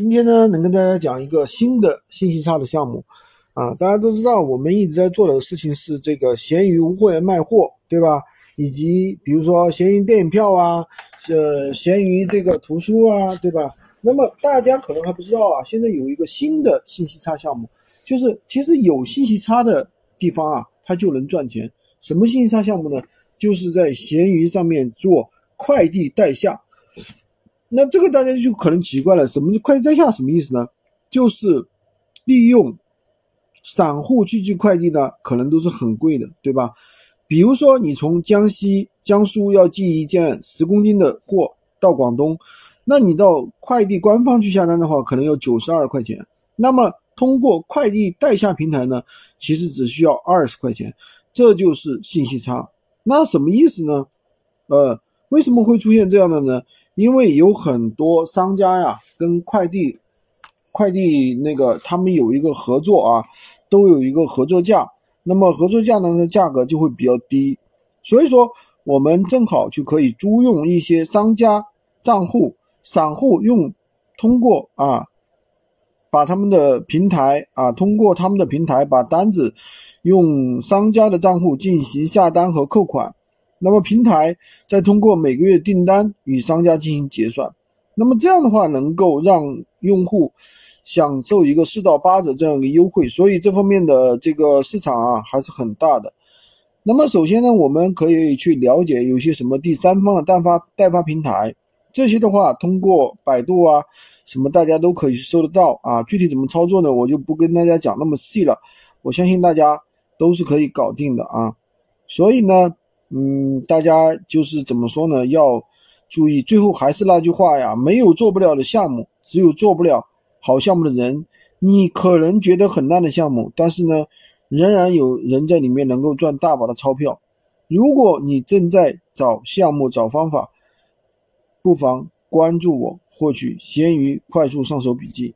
今天呢，能跟大家讲一个新的信息差的项目啊。大家都知道，我们一直在做的事情是这个闲鱼无货源卖货，对吧？以及比如说闲鱼电影票啊，呃，闲鱼这个图书啊，对吧？那么大家可能还不知道啊，现在有一个新的信息差项目，就是其实有信息差的地方啊，它就能赚钱。什么信息差项目呢？就是在闲鱼上面做快递代下。那这个大家就可能奇怪了，什么叫快递代下什么意思呢？就是利用散户去寄快递呢，可能都是很贵的，对吧？比如说你从江西、江苏要寄一件十公斤的货到广东，那你到快递官方去下单的话，可能要九十二块钱。那么通过快递代下平台呢，其实只需要二十块钱，这就是信息差。那什么意思呢？呃，为什么会出现这样的呢？因为有很多商家呀，跟快递、快递那个他们有一个合作啊，都有一个合作价。那么合作价呢，的价格就会比较低。所以说，我们正好就可以租用一些商家账户，散户用通过啊，把他们的平台啊，通过他们的平台把单子用商家的账户进行下单和扣款。那么平台再通过每个月订单与商家进行结算，那么这样的话能够让用户享受一个四到八折这样一个优惠，所以这方面的这个市场啊还是很大的。那么首先呢，我们可以去了解有些什么第三方的代发代发平台，这些的话通过百度啊什么大家都可以搜得到啊。具体怎么操作呢，我就不跟大家讲那么细了，我相信大家都是可以搞定的啊。所以呢。嗯，大家就是怎么说呢？要注意，最后还是那句话呀，没有做不了的项目，只有做不了好项目的人。你可能觉得很烂的项目，但是呢，仍然有人在里面能够赚大把的钞票。如果你正在找项目、找方法，不妨关注我，获取闲鱼快速上手笔记。